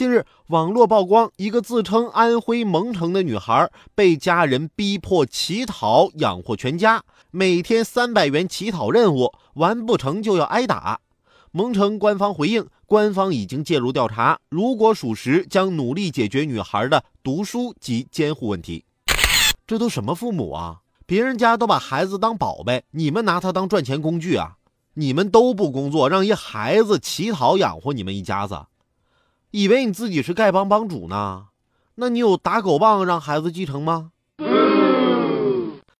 近日，网络曝光一个自称安徽蒙城的女孩被家人逼迫乞讨养活全家，每天三百元乞讨任务，完不成就要挨打。蒙城官方回应，官方已经介入调查，如果属实，将努力解决女孩的读书及监护问题。这都什么父母啊？别人家都把孩子当宝贝，你们拿他当赚钱工具啊？你们都不工作，让一孩子乞讨养活你们一家子？以为你自己是丐帮帮主呢？那你有打狗棒让孩子继承吗？